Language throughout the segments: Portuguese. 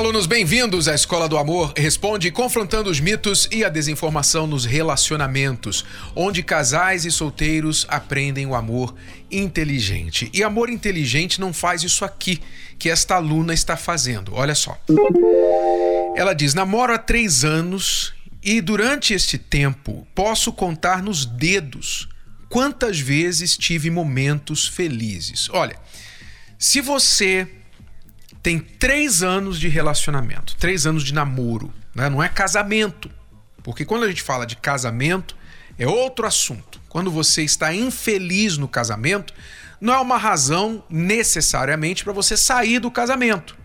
Alunos, bem-vindos à Escola do Amor Responde, confrontando os mitos e a desinformação nos relacionamentos, onde casais e solteiros aprendem o amor inteligente. E amor inteligente não faz isso aqui que esta aluna está fazendo. Olha só. Ela diz: namoro há três anos e durante este tempo posso contar nos dedos quantas vezes tive momentos felizes. Olha, se você tem três anos de relacionamento, três anos de namoro, né? não é casamento. Porque quando a gente fala de casamento, é outro assunto. Quando você está infeliz no casamento, não é uma razão necessariamente para você sair do casamento.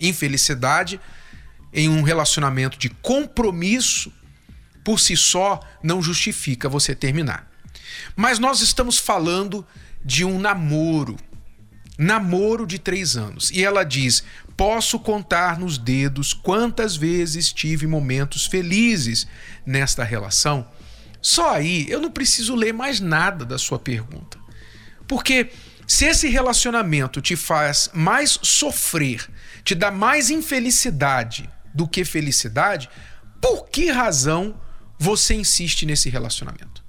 Infelicidade em um relacionamento de compromisso por si só não justifica você terminar. Mas nós estamos falando de um namoro, namoro de três anos. E ela diz: Posso contar nos dedos quantas vezes tive momentos felizes nesta relação. Só aí eu não preciso ler mais nada da sua pergunta. Porque se esse relacionamento te faz mais sofrer, te dá mais infelicidade do que felicidade, por que razão você insiste nesse relacionamento?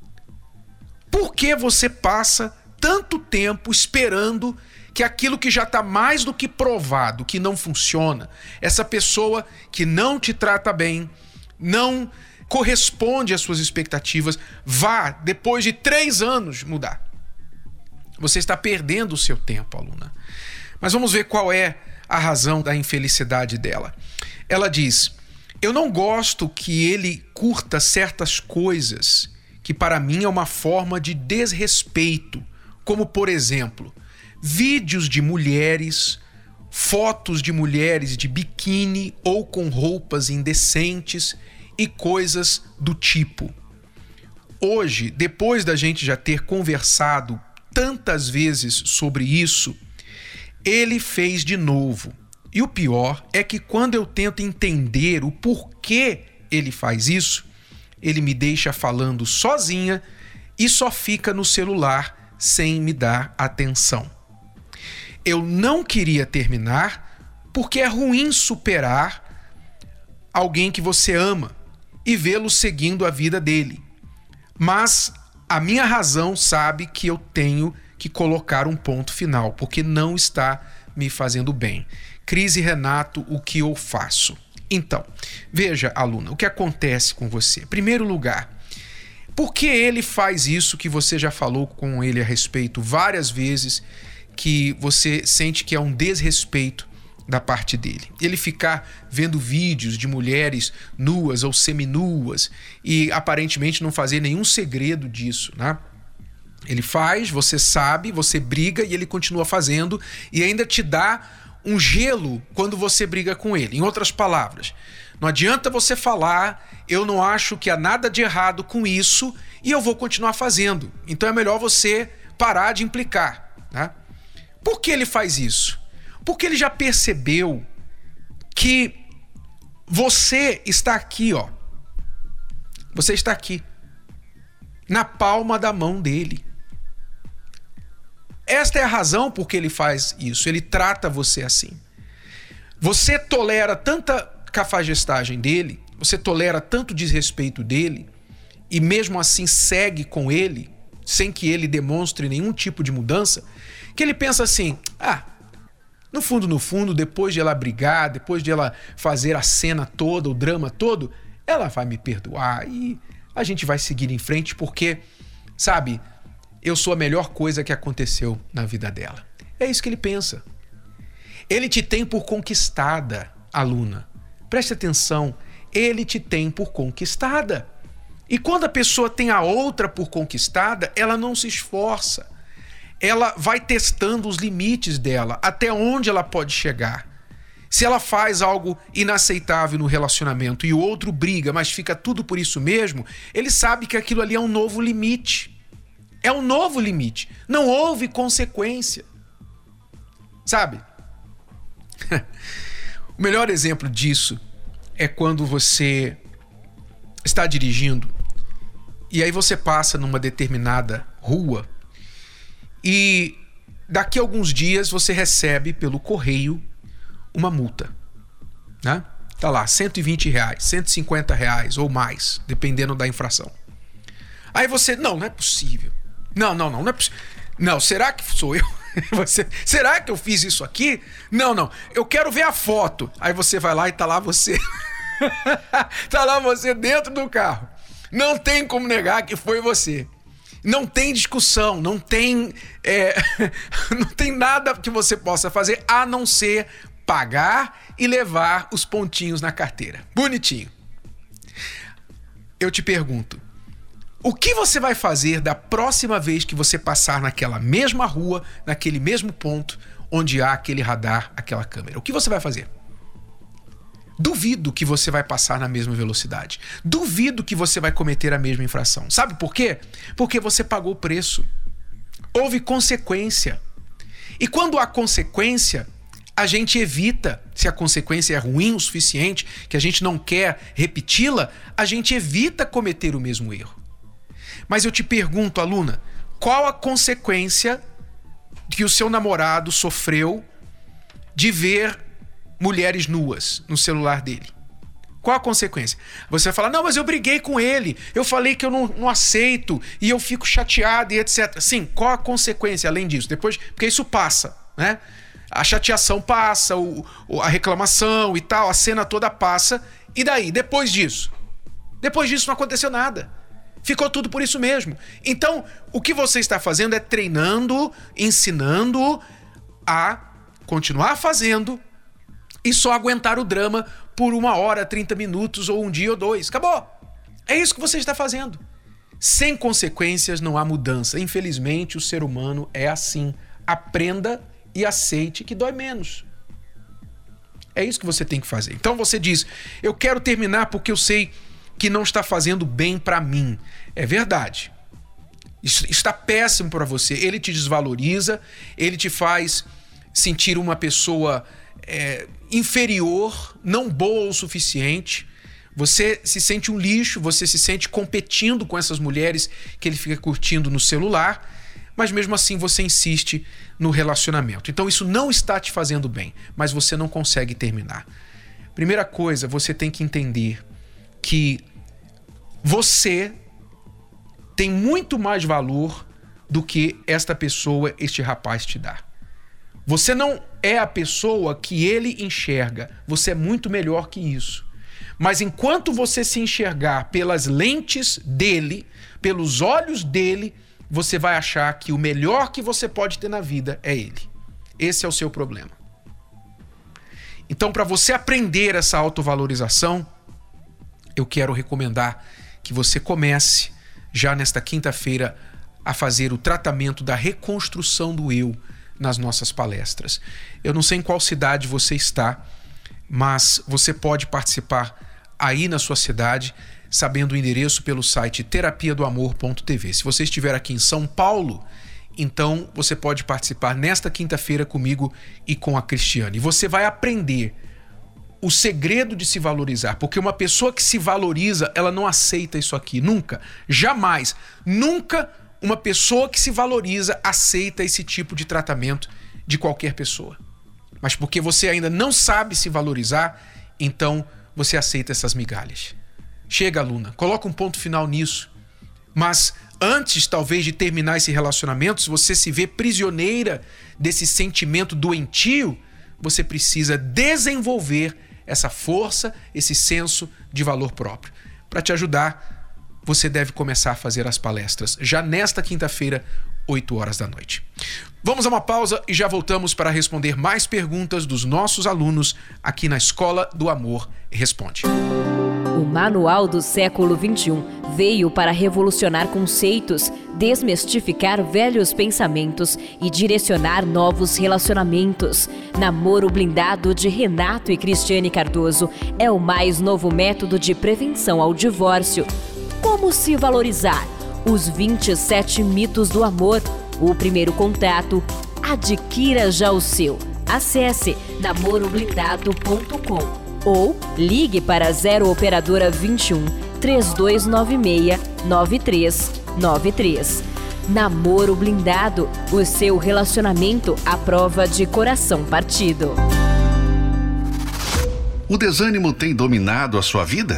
Por que você passa tanto tempo esperando que aquilo que já está mais do que provado que não funciona, essa pessoa que não te trata bem, não corresponde às suas expectativas, vá, depois de três anos, mudar. Você está perdendo o seu tempo, aluna. Mas vamos ver qual é a razão da infelicidade dela. Ela diz: Eu não gosto que ele curta certas coisas que para mim é uma forma de desrespeito, como por exemplo, vídeos de mulheres, fotos de mulheres de biquíni ou com roupas indecentes e coisas do tipo. Hoje, depois da gente já ter conversado tantas vezes sobre isso, ele fez de novo. E o pior é que quando eu tento entender o porquê ele faz isso, ele me deixa falando sozinha e só fica no celular sem me dar atenção eu não queria terminar porque é ruim superar alguém que você ama e vê-lo seguindo a vida dele. Mas a minha razão sabe que eu tenho que colocar um ponto final, porque não está me fazendo bem. Crise Renato, o que eu faço? Então, veja, aluna, o que acontece com você. Primeiro lugar, por que ele faz isso que você já falou com ele a respeito várias vezes que você sente que é um desrespeito da parte dele. Ele ficar vendo vídeos de mulheres nuas ou seminuas e aparentemente não fazer nenhum segredo disso, né? Ele faz, você sabe, você briga e ele continua fazendo e ainda te dá um gelo quando você briga com ele. Em outras palavras, não adianta você falar, eu não acho que há nada de errado com isso e eu vou continuar fazendo. Então é melhor você parar de implicar, né? Por que ele faz isso? Porque ele já percebeu que você está aqui, ó. Você está aqui. Na palma da mão dele. Esta é a razão por que ele faz isso. Ele trata você assim. Você tolera tanta cafajestagem dele, você tolera tanto desrespeito dele, e mesmo assim segue com ele, sem que ele demonstre nenhum tipo de mudança, que ele pensa assim: ah, no fundo, no fundo, depois de ela brigar, depois de ela fazer a cena toda, o drama todo, ela vai me perdoar e a gente vai seguir em frente porque, sabe, eu sou a melhor coisa que aconteceu na vida dela. É isso que ele pensa. Ele te tem por conquistada, aluna. Preste atenção, ele te tem por conquistada. E quando a pessoa tem a outra por conquistada, ela não se esforça ela vai testando os limites dela, até onde ela pode chegar. Se ela faz algo inaceitável no relacionamento e o outro briga, mas fica tudo por isso mesmo, ele sabe que aquilo ali é um novo limite. É um novo limite. Não houve consequência. Sabe? O melhor exemplo disso é quando você está dirigindo e aí você passa numa determinada rua e daqui a alguns dias você recebe pelo correio uma multa, né? Tá lá, 120 reais, 150 reais ou mais, dependendo da infração. Aí você, não, não é possível. Não, não, não, não é possível. Não, será que sou eu? Você, será que eu fiz isso aqui? Não, não. Eu quero ver a foto. Aí você vai lá e tá lá você. tá lá você dentro do carro. Não tem como negar que foi você. Não tem discussão, não tem, é, não tem nada que você possa fazer a não ser pagar e levar os pontinhos na carteira. Bonitinho. Eu te pergunto, o que você vai fazer da próxima vez que você passar naquela mesma rua, naquele mesmo ponto onde há aquele radar, aquela câmera? O que você vai fazer? Duvido que você vai passar na mesma velocidade. Duvido que você vai cometer a mesma infração. Sabe por quê? Porque você pagou o preço. Houve consequência. E quando há consequência, a gente evita, se a consequência é ruim o suficiente, que a gente não quer repeti-la, a gente evita cometer o mesmo erro. Mas eu te pergunto, aluna, qual a consequência que o seu namorado sofreu de ver mulheres nuas no celular dele? Qual a consequência? Você vai falar, não, mas eu briguei com ele, eu falei que eu não, não, aceito e eu fico chateado e etc. Sim, qual a consequência além disso? Depois, porque isso passa, né? A chateação passa, o, a reclamação e tal, a cena toda passa. E daí? Depois disso? Depois disso não aconteceu nada. Ficou tudo por isso mesmo. Então, o que você está fazendo é treinando, ensinando a continuar fazendo e só aguentar o drama por uma hora, 30 minutos ou um dia ou dois. Acabou. É isso que você está fazendo. Sem consequências não há mudança. Infelizmente, o ser humano é assim. Aprenda e aceite que dói menos. É isso que você tem que fazer. Então você diz: Eu quero terminar porque eu sei que não está fazendo bem para mim. É verdade. Isso está péssimo para você. Ele te desvaloriza, ele te faz sentir uma pessoa é, inferior, não boa o suficiente. Você se sente um lixo, você se sente competindo com essas mulheres que ele fica curtindo no celular, mas mesmo assim você insiste no relacionamento. Então isso não está te fazendo bem, mas você não consegue terminar. Primeira coisa, você tem que entender que você tem muito mais valor do que esta pessoa, este rapaz te dá. Você não é a pessoa que ele enxerga, você é muito melhor que isso. Mas enquanto você se enxergar pelas lentes dele, pelos olhos dele, você vai achar que o melhor que você pode ter na vida é ele. Esse é o seu problema. Então, para você aprender essa autovalorização, eu quero recomendar que você comece já nesta quinta-feira a fazer o tratamento da reconstrução do eu nas nossas palestras. Eu não sei em qual cidade você está, mas você pode participar aí na sua cidade, sabendo o endereço pelo site terapia do amor.tv. Se você estiver aqui em São Paulo, então você pode participar nesta quinta-feira comigo e com a Cristiane. E você vai aprender o segredo de se valorizar, porque uma pessoa que se valoriza, ela não aceita isso aqui, nunca, jamais, nunca uma pessoa que se valoriza aceita esse tipo de tratamento de qualquer pessoa. Mas porque você ainda não sabe se valorizar, então você aceita essas migalhas. Chega, aluna, coloca um ponto final nisso. Mas antes, talvez, de terminar esse relacionamento, se você se vê prisioneira desse sentimento doentio, você precisa desenvolver essa força, esse senso de valor próprio. Para te ajudar, você deve começar a fazer as palestras já nesta quinta-feira, 8 horas da noite. Vamos a uma pausa e já voltamos para responder mais perguntas dos nossos alunos aqui na Escola do Amor Responde. O Manual do Século XXI veio para revolucionar conceitos, desmistificar velhos pensamentos e direcionar novos relacionamentos. Namoro Blindado de Renato e Cristiane Cardoso é o mais novo método de prevenção ao divórcio. Como se valorizar? Os 27 mitos do amor. O primeiro contato. Adquira já o seu Acesse namoroblindado.com ou ligue para 0 operadora 21 3296 9393. Namoro blindado, o seu relacionamento à prova de coração partido. O desânimo tem dominado a sua vida?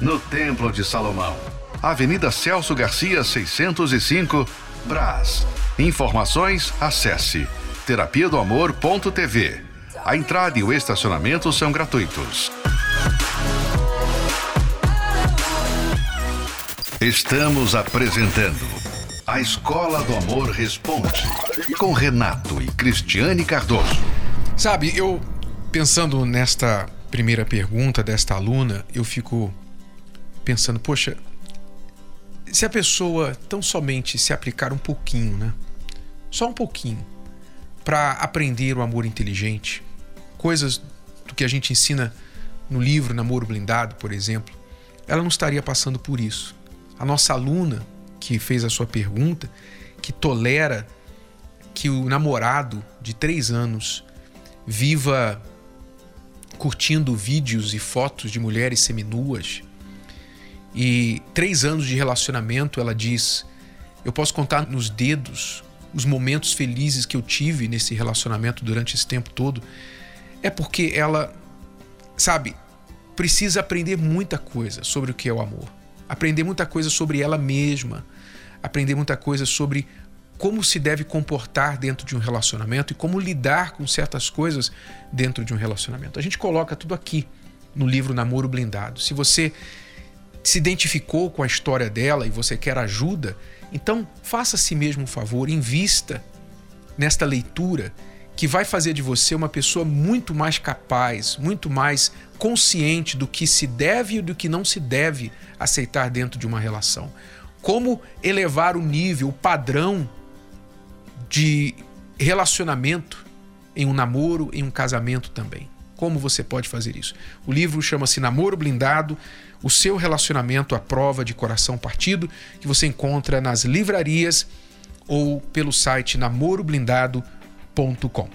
no Templo de Salomão, Avenida Celso Garcia, 605, Brás. Informações, acesse terapia do amor.tv. A entrada e o estacionamento são gratuitos. Estamos apresentando A Escola do Amor Responde, com Renato e Cristiane Cardoso. Sabe, eu pensando nesta primeira pergunta desta aluna, eu fico pensando, poxa, se a pessoa tão somente se aplicar um pouquinho, né? Só um pouquinho, para aprender o amor inteligente, coisas do que a gente ensina no livro Namoro Blindado, por exemplo, ela não estaria passando por isso. A nossa aluna que fez a sua pergunta, que tolera que o namorado de três anos viva curtindo vídeos e fotos de mulheres seminuas e três anos de relacionamento, ela diz: Eu posso contar nos dedos os momentos felizes que eu tive nesse relacionamento durante esse tempo todo. É porque ela, sabe, precisa aprender muita coisa sobre o que é o amor, aprender muita coisa sobre ela mesma, aprender muita coisa sobre como se deve comportar dentro de um relacionamento e como lidar com certas coisas dentro de um relacionamento. A gente coloca tudo aqui no livro Namoro Blindado. Se você se identificou com a história dela e você quer ajuda, então faça a si mesmo um favor, invista nesta leitura que vai fazer de você uma pessoa muito mais capaz, muito mais consciente do que se deve e do que não se deve aceitar dentro de uma relação. Como elevar o nível, o padrão de relacionamento em um namoro, em um casamento também. Como você pode fazer isso? O livro chama-se Namoro Blindado o seu relacionamento à prova de coração partido, que você encontra nas livrarias ou pelo site namoroblindado.com.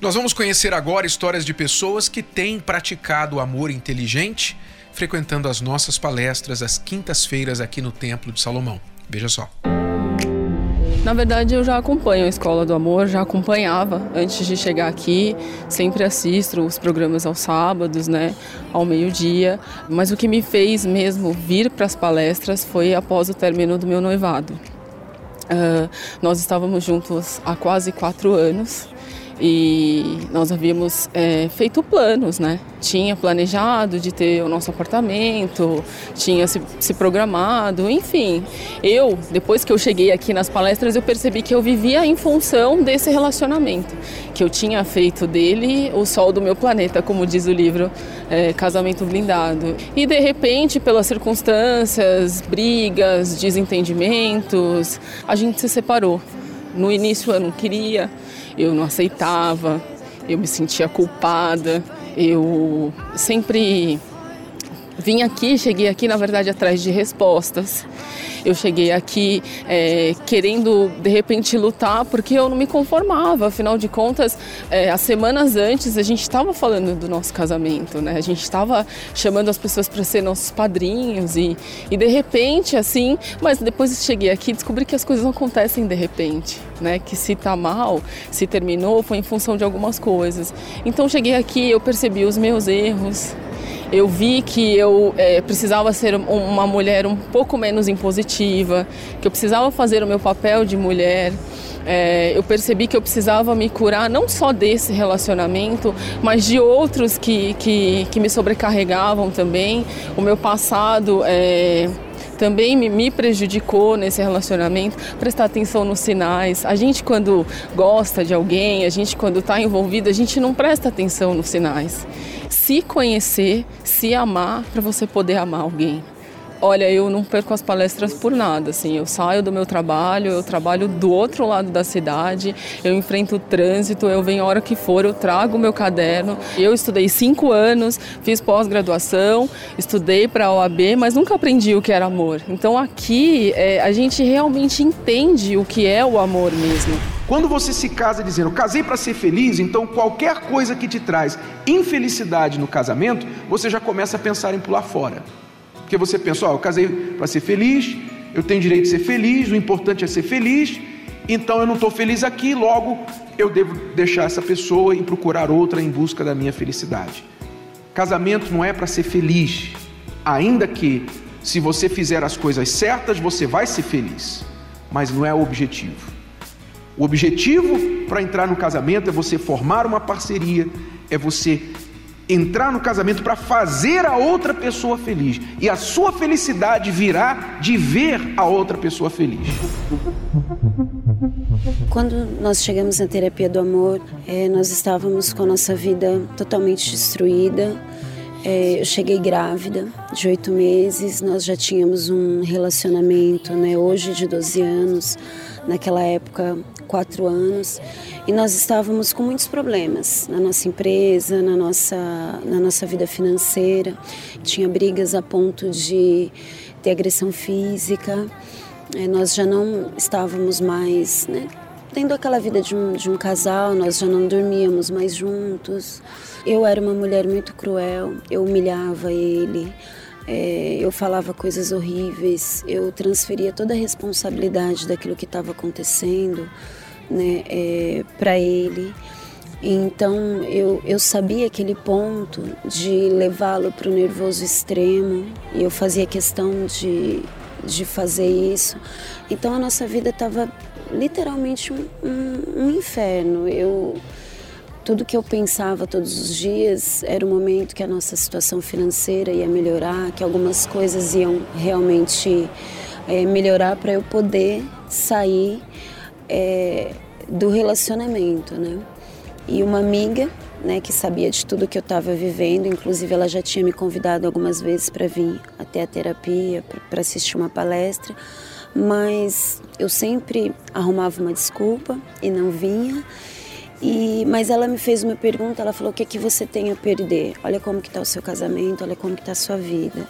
Nós vamos conhecer agora histórias de pessoas que têm praticado o amor inteligente, frequentando as nossas palestras às quintas-feiras aqui no Templo de Salomão. Veja só. Na verdade, eu já acompanho a Escola do Amor, já acompanhava antes de chegar aqui, sempre assisto os programas aos sábados, né, ao meio-dia. Mas o que me fez mesmo vir para as palestras foi após o término do meu noivado. Uh, nós estávamos juntos há quase quatro anos e nós havíamos é, feito planos, né? Tinha planejado de ter o nosso apartamento, tinha se, se, programado, enfim. Eu, depois que eu cheguei aqui nas palestras, eu percebi que eu vivia em função desse relacionamento, que eu tinha feito dele o sol do meu planeta, como diz o livro é, Casamento Blindado. E de repente, pelas circunstâncias, brigas, desentendimentos, a gente se separou. No início eu não queria, eu não aceitava, eu me sentia culpada, eu sempre vim aqui, cheguei aqui na verdade atrás de respostas. Eu cheguei aqui é, querendo de repente lutar porque eu não me conformava. Afinal de contas, é, as semanas antes a gente estava falando do nosso casamento, né? A gente estava chamando as pessoas para ser nossos padrinhos e, e de repente assim, mas depois cheguei aqui e descobri que as coisas não acontecem de repente, né? Que se tá mal, se terminou foi em função de algumas coisas. Então cheguei aqui, eu percebi os meus erros, eu vi que eu é, precisava ser uma mulher um pouco menos impositiva, que eu precisava fazer o meu papel de mulher. É, eu percebi que eu precisava me curar não só desse relacionamento, mas de outros que, que, que me sobrecarregavam também. O meu passado é, também me prejudicou nesse relacionamento. Prestar atenção nos sinais. A gente, quando gosta de alguém, a gente, quando está envolvido, a gente não presta atenção nos sinais. Se conhecer, se amar, para você poder amar alguém. Olha, eu não perco as palestras por nada, assim, eu saio do meu trabalho, eu trabalho do outro lado da cidade, eu enfrento o trânsito, eu venho a hora que for, eu trago o meu caderno. Eu estudei cinco anos, fiz pós-graduação, estudei para a OAB, mas nunca aprendi o que era amor. Então aqui é, a gente realmente entende o que é o amor mesmo. Quando você se casa dizendo, casei para ser feliz, então qualquer coisa que te traz infelicidade no casamento, você já começa a pensar em pular fora. Porque você pensa, ó, eu casei para ser feliz, eu tenho direito de ser feliz, o importante é ser feliz, então eu não estou feliz aqui, logo eu devo deixar essa pessoa e procurar outra em busca da minha felicidade. Casamento não é para ser feliz, ainda que se você fizer as coisas certas, você vai ser feliz, mas não é o objetivo. O objetivo para entrar no casamento é você formar uma parceria, é você entrar no casamento para fazer a outra pessoa feliz. E a sua felicidade virá de ver a outra pessoa feliz. Quando nós chegamos na terapia do amor, é, nós estávamos com a nossa vida totalmente destruída. É, eu cheguei grávida de oito meses, nós já tínhamos um relacionamento, né, hoje de 12 anos, naquela época, quatro anos e nós estávamos com muitos problemas na nossa empresa, na nossa, na nossa vida financeira. Tinha brigas a ponto de ter agressão física. É, nós já não estávamos mais né, tendo aquela vida de um, de um casal, nós já não dormíamos mais juntos. Eu era uma mulher muito cruel, eu humilhava ele. É, eu falava coisas horríveis, eu transferia toda a responsabilidade daquilo que estava acontecendo né, é, para ele. Então eu, eu sabia aquele ponto de levá-lo para o nervoso extremo e eu fazia questão de, de fazer isso. Então a nossa vida estava literalmente um, um, um, inferno. Eu, tudo que eu pensava todos os dias era o momento que a nossa situação financeira ia melhorar, que algumas coisas iam realmente é, melhorar para eu poder sair é, do relacionamento, né? E uma amiga, né, que sabia de tudo que eu estava vivendo, inclusive ela já tinha me convidado algumas vezes para vir até a terapia, para assistir uma palestra, mas eu sempre arrumava uma desculpa e não vinha. E, mas ela me fez uma pergunta, ela falou: "O que é que você tem a perder? Olha como que está o seu casamento, olha como que está a sua vida".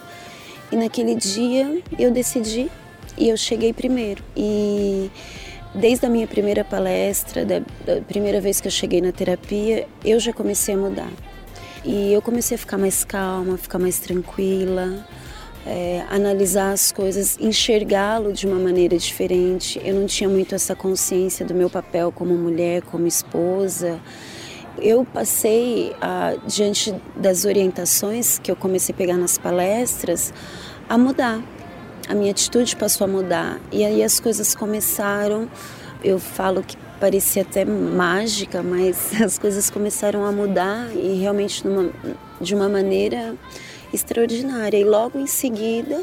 E naquele dia eu decidi e eu cheguei primeiro. E Desde a minha primeira palestra, da, da primeira vez que eu cheguei na terapia, eu já comecei a mudar. E eu comecei a ficar mais calma, ficar mais tranquila, é, analisar as coisas, enxergá-lo de uma maneira diferente. Eu não tinha muito essa consciência do meu papel como mulher, como esposa. Eu passei, a, diante das orientações que eu comecei a pegar nas palestras, a mudar a minha atitude passou a mudar. E aí as coisas começaram, eu falo que parecia até mágica, mas as coisas começaram a mudar e realmente numa, de uma maneira extraordinária. E logo em seguida,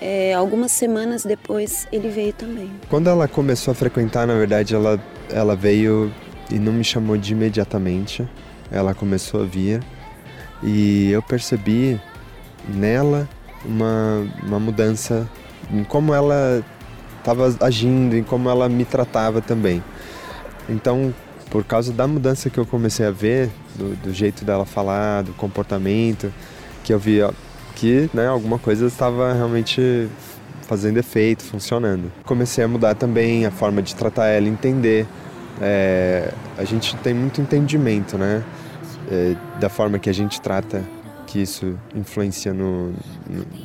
é, algumas semanas depois, ele veio também. Quando ela começou a frequentar, na verdade, ela, ela veio e não me chamou de imediatamente. Ela começou a vir e eu percebi nela uma, uma mudança em como ela estava agindo, em como ela me tratava também. Então, por causa da mudança que eu comecei a ver, do, do jeito dela falar, do comportamento, que eu vi que né, alguma coisa estava realmente fazendo efeito, funcionando. Comecei a mudar também a forma de tratar ela, entender. É, a gente tem muito entendimento, né? É, da forma que a gente trata que isso influencia no, no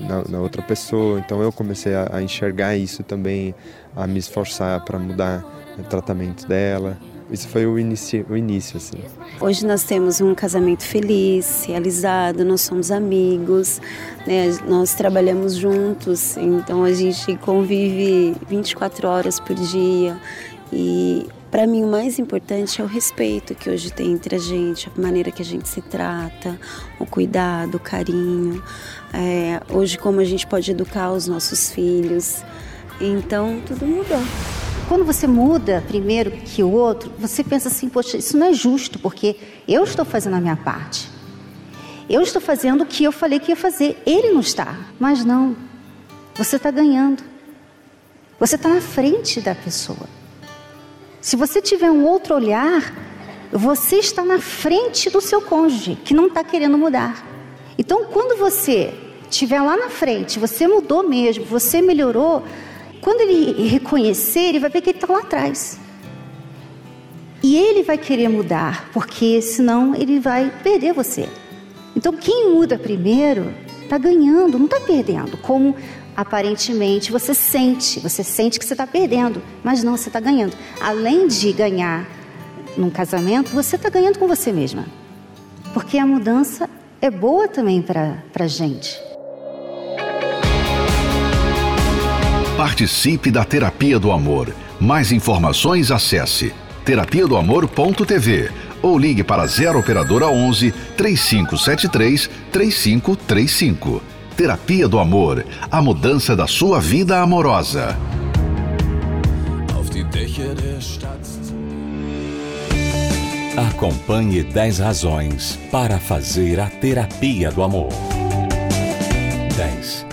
na, na, outra pessoa. Então eu comecei a, a enxergar isso também, a me esforçar para mudar o tratamento dela. Isso foi o início, o início assim. Hoje nós temos um casamento feliz, realizado, nós somos amigos, né? nós trabalhamos juntos, então a gente convive 24 horas por dia e Para mim, o mais importante é o respeito que hoje tem entre a gente, a maneira que a gente se trata, o cuidado, o carinho. É, hoje, como a gente pode educar os nossos filhos. Então, tudo mudou. Quando você muda primeiro que o outro, você pensa assim: poxa, isso não é justo, porque eu estou fazendo a minha parte. Eu estou fazendo o que eu falei que ia fazer. Ele não está. Mas não. Você está ganhando. Você está na frente da pessoa. Se você tiver um outro olhar, você está na frente do seu cônjuge, que não está querendo mudar. Então, quando você estiver lá na frente, você mudou mesmo, você melhorou, quando ele reconhecer, ele vai ver que ele está lá atrás. E ele vai querer mudar, porque senão ele vai perder você. Então, quem muda primeiro está ganhando, não está perdendo. Como aparentemente você sente, você sente que você está perdendo, mas não, você está ganhando. Além de ganhar num casamento, você está ganhando com você mesma. Porque a mudança é boa também para a gente. Participe da Terapia do Amor. Mais informações acesse terapia do amor.tv ou ligue para 0 operadora 11 3573 3535. Terapia do Amor, a mudança da sua vida amorosa. Acompanhe 10 razões para fazer a terapia do amor. 10.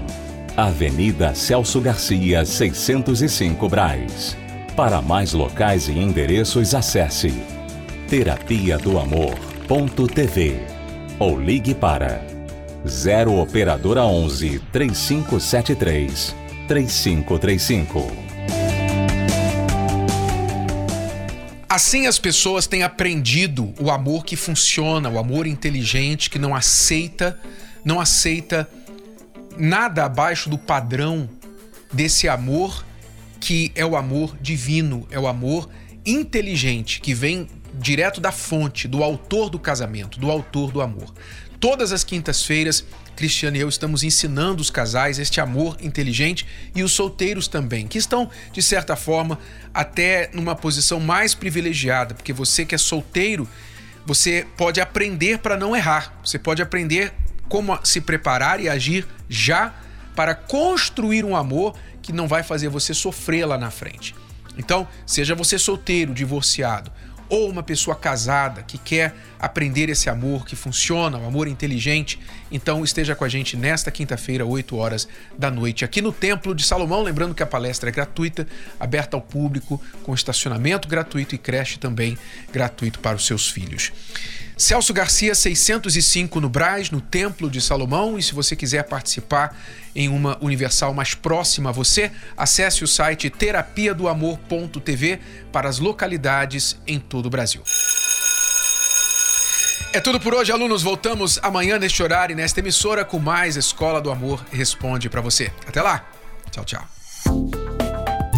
Avenida Celso Garcia, 605 Braz. Para mais locais e endereços, acesse terapia do amor.tv ou ligue para 0 operadora 11 3573 3535. Assim as pessoas têm aprendido o amor que funciona, o amor inteligente que não aceita, não aceita nada abaixo do padrão desse amor que é o amor divino, é o amor inteligente que vem direto da fonte, do autor do casamento, do autor do amor. Todas as quintas-feiras, Cristiano e eu estamos ensinando os casais este amor inteligente e os solteiros também, que estão, de certa forma, até numa posição mais privilegiada, porque você que é solteiro, você pode aprender para não errar, você pode aprender como se preparar e agir já para construir um amor que não vai fazer você sofrer lá na frente. Então, seja você solteiro, divorciado ou uma pessoa casada que quer aprender esse amor que funciona, o um amor inteligente, então esteja com a gente nesta quinta-feira, 8 horas da noite, aqui no Templo de Salomão. Lembrando que a palestra é gratuita, aberta ao público, com estacionamento gratuito e creche também gratuito para os seus filhos. Celso Garcia 605 no Braz, no Templo de Salomão. E se você quiser participar em uma universal mais próxima a você, acesse o site terapia do amor.tv para as localidades em todo o Brasil. É tudo por hoje, alunos. Voltamos amanhã neste horário e nesta emissora com mais Escola do Amor Responde para você. Até lá. Tchau, tchau.